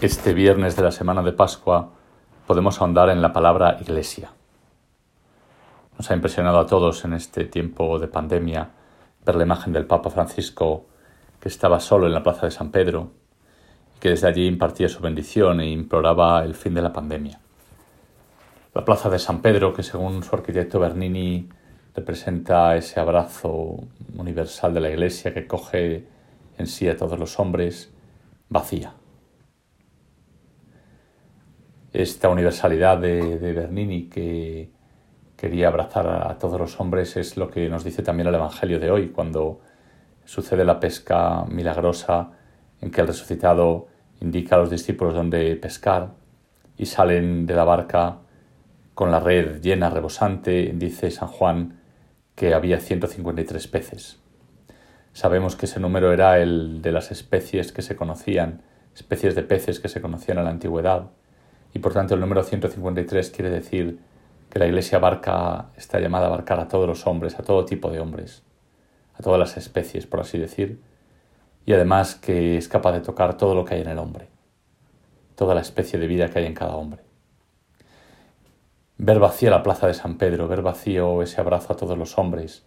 Este viernes de la semana de Pascua podemos ahondar en la palabra iglesia. Nos ha impresionado a todos en este tiempo de pandemia ver la imagen del Papa Francisco que estaba solo en la plaza de San Pedro y que desde allí impartía su bendición e imploraba el fin de la pandemia. La plaza de San Pedro, que según su arquitecto Bernini representa ese abrazo universal de la Iglesia que coge en sí a todos los hombres, vacía. Esta universalidad de, Bernini que quería abrazar a, todos los hombres es lo que nos dice también el Evangelio de hoy, cuando sucede la pesca milagrosa en que el resucitado indica a los discípulos dónde pescar y salen de la barca con la red llena, rebosante, dice San Juan que había 153 peces. Sabemos que ese número era el de las especies que se conocían, especies de peces que se conocían en la antigüedad, y por tanto el número 153 quiere decir que la Iglesia abarca, está llamada a abarcar a todos los hombres, a todo tipo de hombres, a todas las especies, por así decir, y además que es capaz de tocar todo lo que hay en el hombre, toda la especie de vida que hay en cada hombre. Ver vacía la plaza de San Pedro, ver vacío ese abrazo a todos los hombres,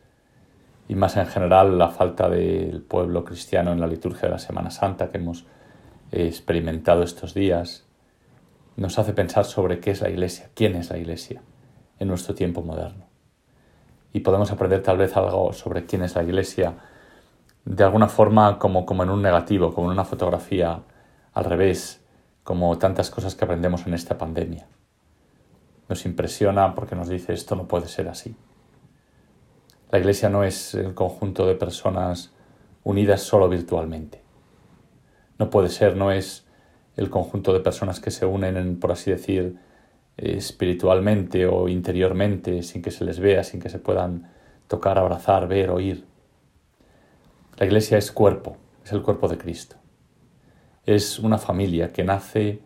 y más en general la falta del pueblo cristiano en la liturgia de la Semana Santa que hemos experimentado estos días, nos hace pensar sobre qué es la Iglesia, quién es la Iglesia en nuestro tiempo moderno. Y podemos aprender tal vez algo sobre quién es la Iglesia de alguna forma como, como en un negativo, como en una fotografía al revés, como tantas cosas que aprendemos en esta pandemia. Nos impresiona porque nos dice esto no puede ser así. La Iglesia no es el conjunto de personas unidas solo virtualmente. No puede ser, no es el conjunto de personas que se unen, por así decir, espiritualmente o interiormente, sin que se les vea, sin que se puedan tocar, abrazar, ver, oír. La iglesia es cuerpo, es el cuerpo de Cristo. Es una familia que nace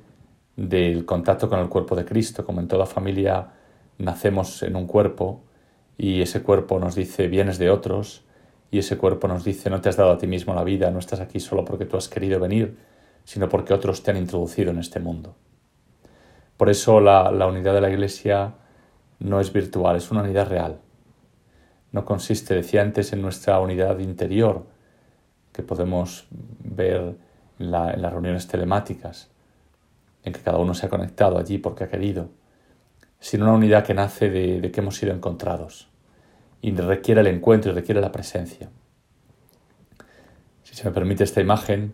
del contacto con el cuerpo de Cristo, como en toda familia nacemos en un cuerpo y ese cuerpo nos dice vienes de otros y ese cuerpo nos dice no te has dado a ti mismo la vida, no estás aquí solo porque tú has querido venir, sino porque otros te han introducido en este mundo. Por eso la, unidad de la Iglesia no es virtual, es una unidad real. No consiste, decía antes, en nuestra unidad interior, que podemos ver en, las reuniones telemáticas, en que cada uno se ha conectado allí porque ha querido, sino una unidad que nace de, de que hemos sido encontrados y requiere el encuentro y requiere la presencia. Si se me permite esta imagen,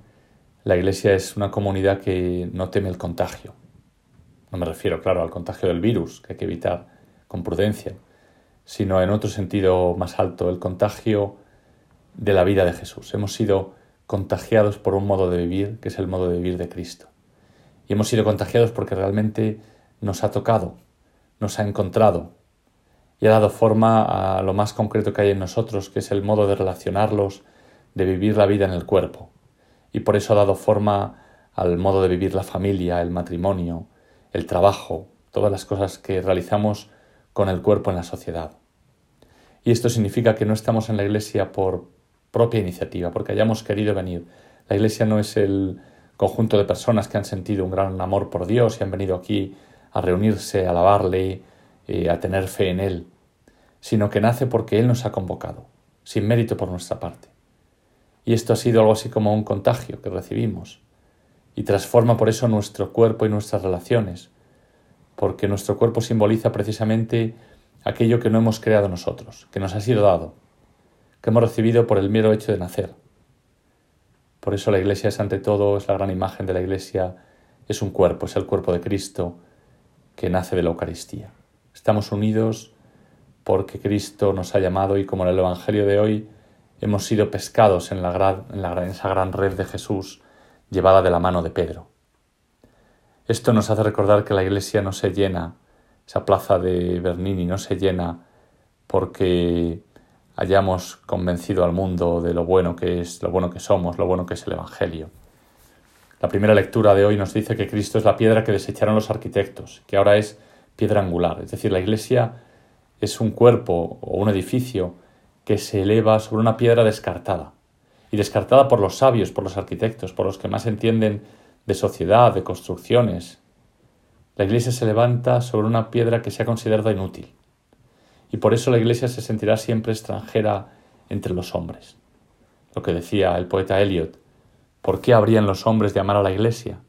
la Iglesia es una comunidad que no teme el contagio. No me refiero, claro, al contagio del virus, que hay que evitar con prudencia, sino en otro sentido más alto, el contagio de la vida de Jesús. Hemos sido contagiados por un modo de vivir, que es el modo de vivir de Cristo. Y hemos sido contagiados porque realmente nos ha tocado, nos ha encontrado y ha dado forma a lo más concreto que hay en nosotros, que es el modo de relacionarlos, de vivir la vida en el cuerpo y por eso ha dado forma al modo de vivir la familia, el matrimonio, el trabajo, todas las cosas que realizamos con el cuerpo en la sociedad. Y esto significa que no estamos en la Iglesia por propia iniciativa, porque hayamos querido venir. La Iglesia no es el conjunto de personas que han sentido un gran amor por Dios y han venido aquí a reunirse, a alabarle, eh, a tener fe en Él, sino que nace porque Él nos ha convocado, sin mérito por nuestra parte. Y esto ha sido algo así como un contagio que recibimos. Y transforma por eso nuestro cuerpo y nuestras relaciones, porque nuestro cuerpo simboliza precisamente aquello que no hemos creado nosotros, que nos ha sido dado, que hemos recibido por el mero hecho de nacer. Por eso la Iglesia es ante todo, es la gran imagen de la Iglesia, es un cuerpo, es el cuerpo de Cristo que nace de la Eucaristía. Estamos unidos porque Cristo nos ha llamado y como en el Evangelio de hoy, hemos sido pescados en, la en, esa gran red de Jesús llevada de la mano de Pedro. Esto nos hace recordar que la iglesia no se llena, esa plaza de Bernini no se llena porque hayamos convencido al mundo de lo bueno que es, lo bueno que somos, lo bueno que es el Evangelio. La primera lectura de hoy nos dice que Cristo es la piedra que desecharon los arquitectos, que ahora es piedra angular. Es decir, la iglesia es un cuerpo o un edificio que se eleva sobre una piedra descartada, y descartada por los sabios, por los arquitectos, por los que más entienden de sociedad, de construcciones. La Iglesia se levanta sobre una piedra que se ha considerado inútil. Y por eso la Iglesia se sentirá siempre extranjera entre los hombres. Lo que decía el poeta Eliot, ¿por qué habrían los hombres de amar a la Iglesia?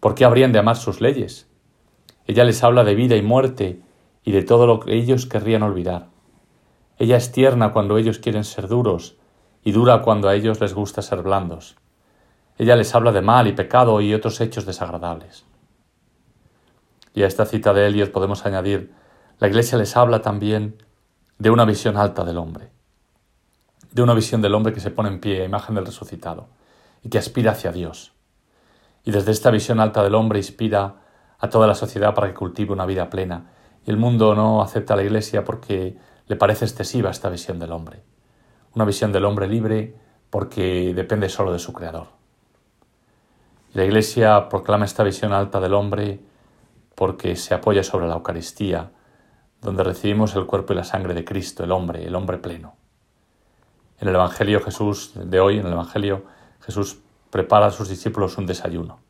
¿Por qué habrían de amar sus leyes? Ella les habla de vida y muerte y de todo lo que ellos querrían olvidar. Ella es tierna cuando ellos quieren ser duros y dura cuando a ellos les gusta ser blandos. Ella les habla de mal y pecado y otros hechos desagradables. Y a esta cita de Eliot podemos añadir, la Iglesia les habla también de una visión alta del hombre, de una visión del hombre que se pone en pie a imagen del resucitado y que aspira hacia Dios. Y desde esta visión alta del hombre inspira a toda la sociedad para que cultive una vida plena. Y el mundo no acepta a la Iglesia porque le parece excesiva esta visión del hombre. Una visión del hombre libre porque depende solo de su Creador. la Iglesia proclama esta visión alta del hombre porque se apoya sobre la Eucaristía, donde recibimos el cuerpo y la sangre de Cristo, el hombre, el hombre pleno. En el Evangelio Jesús de hoy, en el Evangelio Jesús prepara a sus discípulos un desayuno.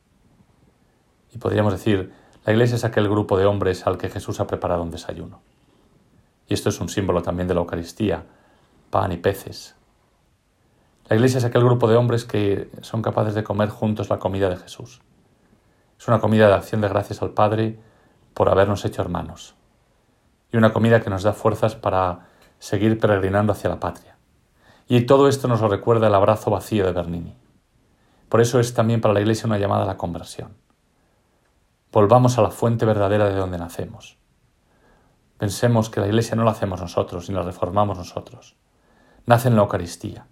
Y podríamos decir, la iglesia es aquel grupo de hombres al que Jesús ha preparado un desayuno. Y esto es un símbolo también de la Eucaristía, pan y peces. La iglesia es aquel grupo de hombres que son capaces de comer juntos la comida de Jesús. Es una comida de acción de gracias al Padre por habernos hecho hermanos. Y una comida que nos da fuerzas para seguir peregrinando hacia la patria. Y todo esto nos lo recuerda el abrazo vacío de Bernini. Por eso es también para la Iglesia una llamada a la conversión. Volvamos a la fuente verdadera de donde nacemos. Pensemos que la Iglesia no la hacemos nosotros ni la reformamos nosotros. Nace en la Eucaristía.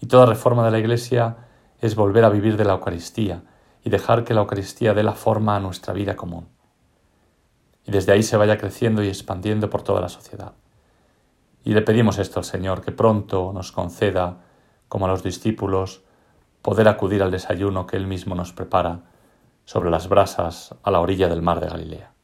Y toda reforma de la Iglesia es volver a vivir de la Eucaristía y dejar que la Eucaristía dé la forma a nuestra vida común. Y desde ahí se vaya creciendo y expandiendo por toda la sociedad. Y le pedimos esto al Señor, que pronto nos conceda, como a los discípulos, poder acudir al desayuno que Él mismo nos prepara sobre las brasas a la orilla del mar de Galilea.